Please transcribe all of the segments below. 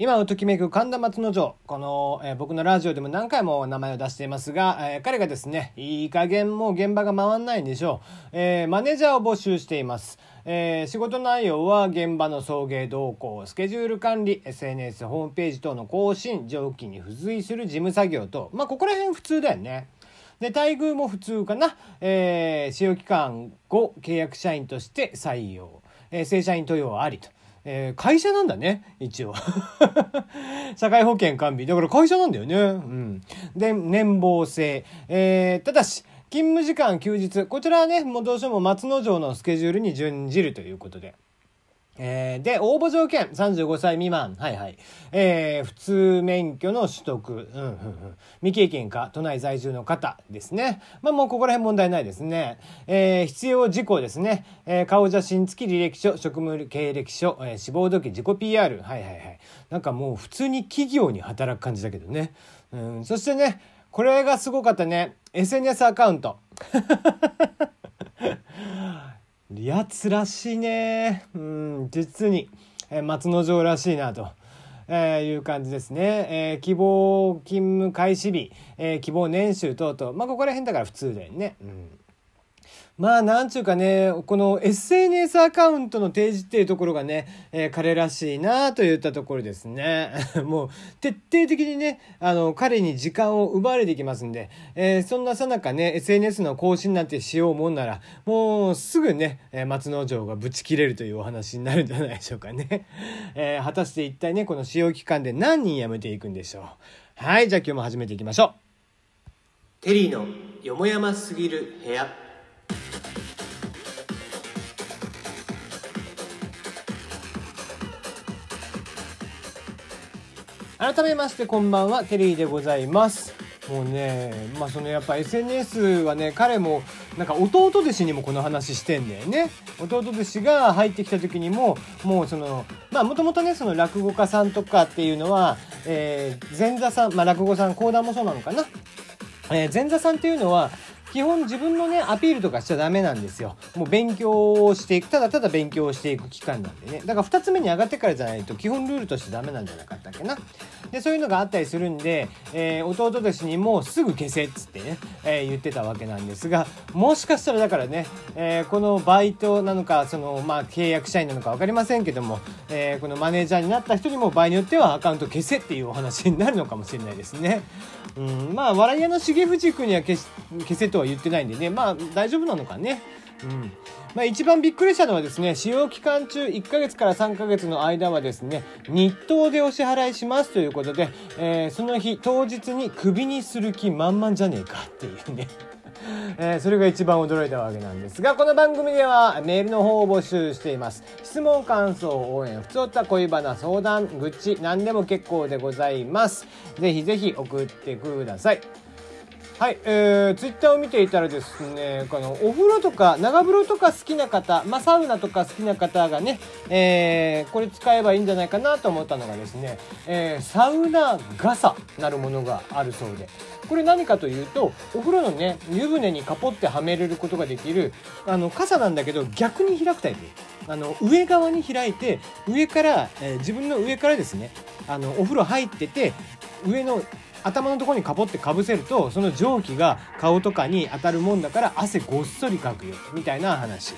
今をときめく神田松之丞。この、えー、僕のラジオでも何回も名前を出していますが、えー、彼がですね、いい加減もう現場が回んないんでしょう。えー、マネージャーを募集しています。え仕事内容は現場の送迎動向、スケジュール管理、SNS、ホームページ等の更新、上記に付随する事務作業と、まあ、ここら辺普通だよね。で、待遇も普通かな。え使用期間後、契約社員として採用。え正社員登用ありと。えー、会社なんだね、一応。社会保険完備。だから会社なんだよね。うん。で、年俸制。えー、ただし、勤務時間休日。こちらはね、もうどうしても松之丞のスケジュールに準じるということで。えー、で、応募条件、35歳未満。はいはい。えー、普通免許の取得。うん、うん、うん。未経験か、都内在住の方ですね。まあもうここら辺問題ないですね。えー、必要事項ですね。えー、顔写真付き履歴書、職務経歴書、えー、志望動機、自己 PR。はいはいはい。なんかもう普通に企業に働く感じだけどね。うん、そしてね、これがすごかったね。SNS アカウント。やつらしいね。うん、実に、えー、松之丞らしいなと。えー、いう感じですね。えー、希望勤務開始日、えー、希望年収等々。まあ、ここら辺だから普通だよね。うんまあなんちゅうかね、この SNS アカウントの提示っていうところがね、えー、彼らしいなといったところですね。もう徹底的にね、あの、彼に時間を奪われていきますんで、えー、そんなさなかね、SNS の更新なんてしようもんなら、もうすぐね、え、松之丞がブチ切れるというお話になるんじゃないでしょうかね。え果たして一体ね、この使用期間で何人辞めていくんでしょう。はい、じゃあ今日も始めていきましょう。テリーのよもやますぎる部屋。改めましてこんばんはテリーでございます。もうねまあそのやっぱ SNS はね彼もなんか弟弟子にもこの話してんだよね。弟弟子が入ってきた時にももうそのまあもともとねその落語家さんとかっていうのは、えー、前座さんまあ落語さん講談もそうなのかな、えー、前座さんっていうのは基本自分のね、アピールとかしちゃダメなんですよ。もう勉強をしていく、ただただ勉強をしていく期間なんでね。だから2つ目に上がってからじゃないと基本ルールとしてダメなんじゃなかったっけな。で、そういうのがあったりするんで、えー、弟弟子にもうすぐ消せっつってね、えー、言ってたわけなんですが、もしかしたらだからね、えー、このバイトなのか、その、まあ、契約社員なのか分かりませんけども、えこのマネージャーになった人にも場合によってはアカウント消せっていうお話になるのかもしれないですね。うん、まあ、笑い屋の重藤君には消消せととは言ってないんでね、まあ大丈夫なのかね。うん。まあ一番びっくりしたのはですね、使用期間中1ヶ月から3ヶ月の間はですね、日当でお支払いしますということで、えー、その日当日にクビにする気満々じゃねえかっていうね。えー、それが一番驚いたわけなんですが、この番組ではメールの方を募集しています。質問、感想、応援、ふつおた、恋バナ、相談、愚痴、何でも結構でございます。ぜひぜひ送ってください。はい、えー、ツイッターを見ていたらですね、このお風呂とか長風呂とか好きな方、まあ、サウナとか好きな方がね、えー、これ使えばいいんじゃないかなと思ったのがですね、えー、サウナ傘なるものがあるそうで、これ何かというと、お風呂のね、湯船にカポってはめれることができる、あの、傘なんだけど逆に開くタイプ。あの、上側に開いて、上から、えー、自分の上からですね、あの、お風呂入ってて、上の頭のところにかぼってかぶせるとその蒸気が顔とかに当たるもんだから汗ごっそりかくよみたいな話。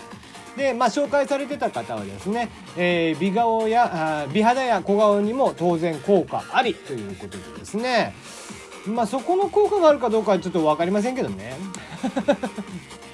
で、まあ、紹介されてた方はですね、えー、美顔や美肌や小顔にも当然効果ありということでですね。まあそこの効果があるかどうかはちょっと分かりませんけどね。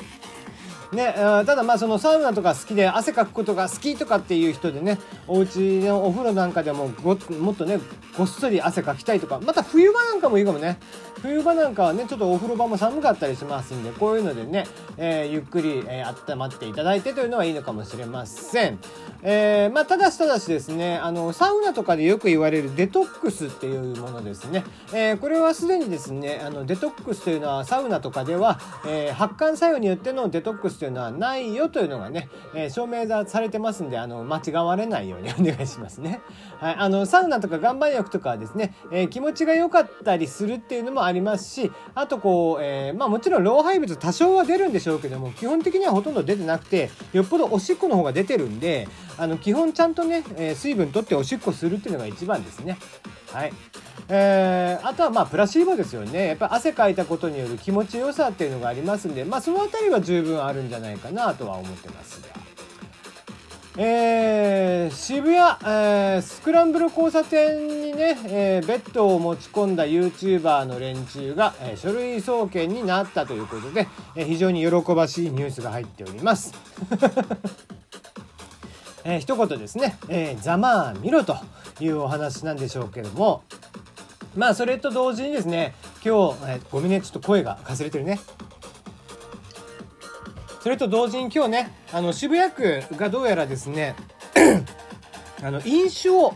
ね、ただまあそのサウナとか好きで汗かくことが好きとかっていう人でねお家のお風呂なんかでもごもっとねごっそり汗かきたいとかまた冬場なんかもいいかもね。冬場なんかはねちょっとお風呂場も寒かったりしますんでこういうのでね、えー、ゆっくり、えー、温まっていただいてというのはいいのかもしれません、えー、まあただしただしですねあのサウナとかでよく言われるデトックスっていうものですね、え、これはすでにですねあのデトックスというのはサウナとかでは、え、発汗作用によってのデトックスっていうのはないよというのがね、えー、証明されてますんであの間違われないようにお願いしますね。はい、あのサウナとか岩盤浴とかはですね、えー、気持ちが良かったりするっていうのもありますしあとこう、えー、まあもちろん老廃物多少は出るんでしょうけども基本的にはほとんど出てなくてよっぽどおしっこの方が出てるんであの基本ちゃんとね、え水分取っておしっこするっていうのが一番ですね。はいえー、あとはまあプラシーボですよねやっぱ汗かいたことによる気持ちよさっていうのがありますんで、まあ、その辺りは十分あるんじゃないかなとは思ってますが。えー、渋谷、えー、スクランブル交差点にね、えー、ベッドを持ち込んだ YouTuber の連中が、えー、書類送検になったということで、えー、非常に喜ばしいニュースが入っております。えー、一言ですね、えー、ざまあ見ろというお話なんでしょうけども、まあそれと同時にですね今日、え、ごめんねちょっと声がかすれてるね。それと同時に今日ねあの渋谷区がどうやらですね あの飲酒を、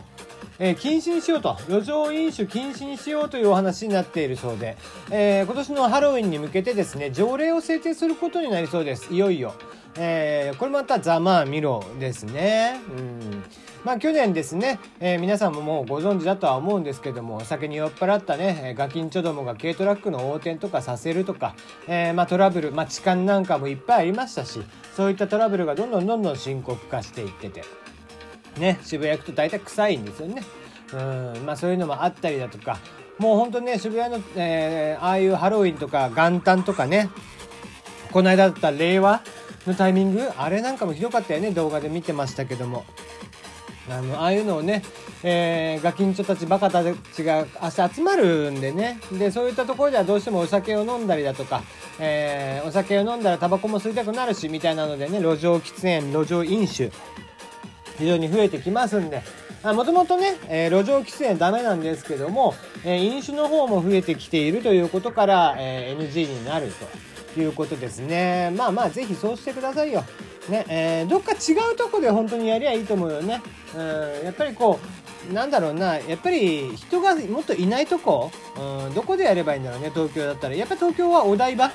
えー、禁止にしようと路上飲酒禁止にしようというお話になっているそうで、えー、今年のハロウィンに向けてですね条例を制定することになりそうです。いよいよ、えー、これまたざまあみろですね。うん。まあ去年ですね、えー、皆さんももうご存知だとは思うんですけどもお酒に酔っ払ったねガキンチョどもが軽トラックの横転とかさせるとか、えー、まあトラブル、まあ、痴漢なんかもいっぱいありましたしそういったトラブルがどんどんどんどん深刻化していっててね渋谷行くと大体臭いんですよね。うんまあそういうのもあったりだとかもうほんとね渋谷の、えー、ああいうハロウィンとか元旦とかねこの間だった令和のタイミングあれなんかもひどかったよね動画で見てましたけどもあのああいうのをね、えー、ガキンチョたちバカたちが明日集まるんでね。でそういったところではどうしてもお酒を飲んだりだとか、えー、お酒を飲んだらタバコも吸いたくなるしみたいなのでね路上喫煙路上飲酒非常に増えてきますんで。もともとね、えー、路上喫煙ダメなんですけども、えー、飲酒の方も増えてきているということから、えー、NG になるということですね。まあまあぜひそうしてくださいよ。ねえー、どっか違うとこで本当にやりゃいいと思うよね。うん、やっぱりこうなんだろうなやっぱり人がもっといないとこ、うん、どこでやればいいんだろうね東京だったらやっぱ東京はお台場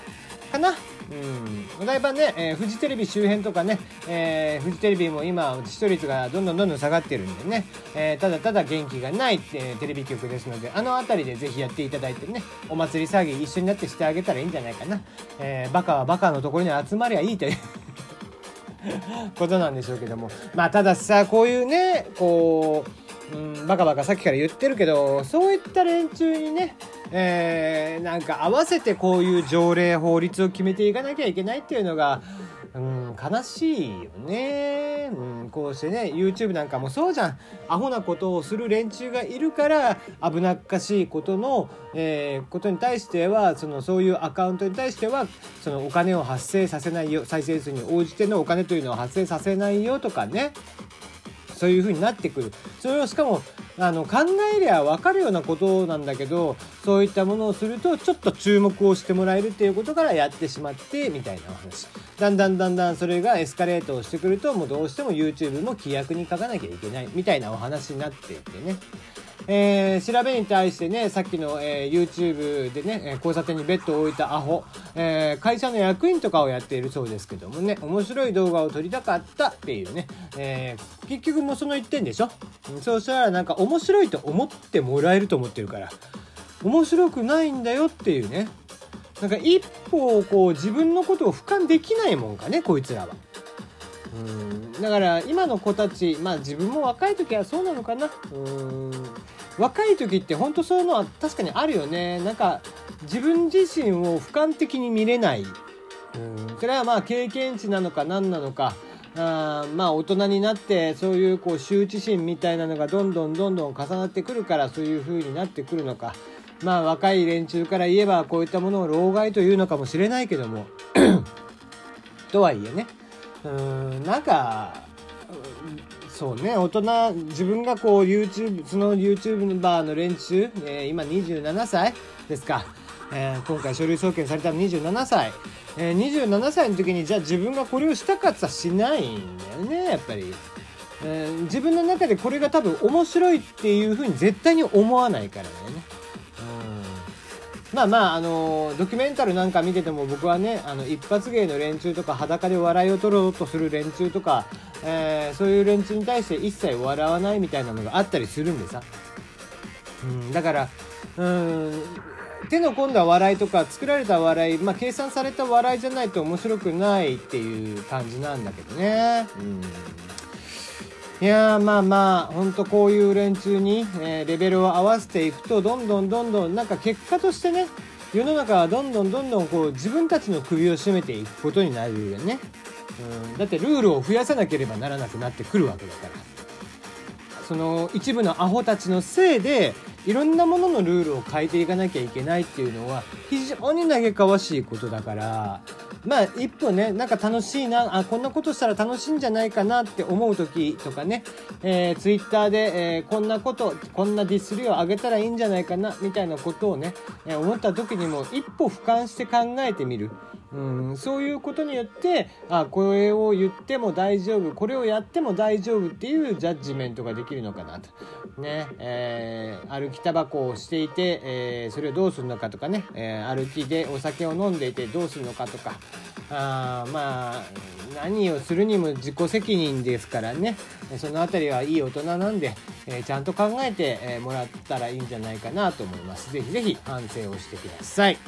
かな。うん、お台場ね、えー、フジテレビ周辺とかね、えー、フジテレビも今視聴率がどんどんどんどん下がってるんでね、えー、ただただ元気がない、えー、テレビ局ですのであの辺りでぜひやっていただいてねお祭り騒ぎ一緒になってしてあげたらいいんじゃないかな、えー、バカはバカのところに集まりゃいいということなんでしょうけども。まあたださこういうねこう、うん、バカバカさっきから言ってるけどそういった連中にねえー、なんか合わせてこういう条例法律を決めていかなきゃいけないっていうのがうん、悲しいよね、うん、こうしてね YouTube なんかもそうじゃん。アホなことをする連中がいるから危なっかしいことの、えー、ことに対してはそのそういうアカウントに対してはそのお金を発生させないよ再生数に応じてのお金というのを発生させないよとかね。そういう風になってくる。それをしかもあの考えりゃ分かるようなことなんだけどそういったものをするとちょっと注目をしてもらえるっていうことからやってしまってみたいなお話。だんだんだんだんそれがエスカレートをしてくるともうどうしても YouTube も規約に書かなきゃいけないみたいなお話になっていてね。えー、調べに対してね、さっきの、えー、YouTube でね、交差点にベッドを置いたアホ、えー、会社の役員とかをやっているそうですけどもね、面白い動画を撮りたかったっていうね、えー、結局もうその一点でしょ？そうしたらなんか面白いと思ってもらえると思ってるから、面白くないんだよっていうね、なんか一歩こう自分のことを俯瞰できないもんかね、こいつらは。うん。だから今の子たちまあ自分も若い時はそうなのかな。うん。若い時って本当そういうのは確かにあるよね。なんか自分自身を俯瞰的に見れない。うん。それはまあ経験値なのか何なのか。あまあ大人になってそういうこう羞恥心みたいなのがどんどんどんどん重なってくるからそういう風になってくるのか。まあ若い連中から言えばこういったものを老害というのかもしれないけども。とはいえね。うんなんかそうね大人自分がこう YouTube その YouTube バーの連中、えー、今27歳ですか、えー、今回書類送検されたの27歳、えー、27歳の時にじゃあ自分がこれをしたかったしないんだよねやっぱり、えー、自分の中でこれが多分面白いっていうふうに絶対に思わないからだよね。まあまああのドキュメンタルなんか見てても僕はねあの一発芸の連中とか裸で笑いを取ろうとする連中とか、えー、そういう連中に対して一切笑わないみたいなのがあったりするんでさ、うん、だからうん手の込んだ笑いとか作られた笑い、まあ、計算された笑いじゃないと面白くないっていう感じなんだけどね。うんいやまあまあほんとこういう連中に、えー、レベルを合わせていくとどんどんどんどんなんか結果としてね世の中はどんどんどんどんこう自分たちの首を絞めていくことになるよね、うん、だってルールを増やさなければならなくなってくるわけだから。その一部のアホたちのせいでいろんなもののルールを変えていかなきゃいけないっていうのは非常に嘆かわしいことだからまあ一歩ねなんか楽しいなあこんなことしたら楽しいんじゃないかなって思う時とかね、えー、ツイッターで、えー、こんなことこんなディスりをあげたらいいんじゃないかなみたいなことをね、えー、思った時にも一歩俯瞰して考えてみる。うん、そういうことによってあこれを言っても大丈夫これをやっても大丈夫っていうジャッジメントができるのかなと。ねえー、歩きタバコをしていて、えー、それをどうするのかとかね、えー、歩きでお酒を飲んでいてどうするのかとかあまあ何をするにも自己責任ですからねその辺りはいい大人なんで、えちゃんと考えてもらったらいいんじゃないかなと思います。ぜひぜひ反省をしてください。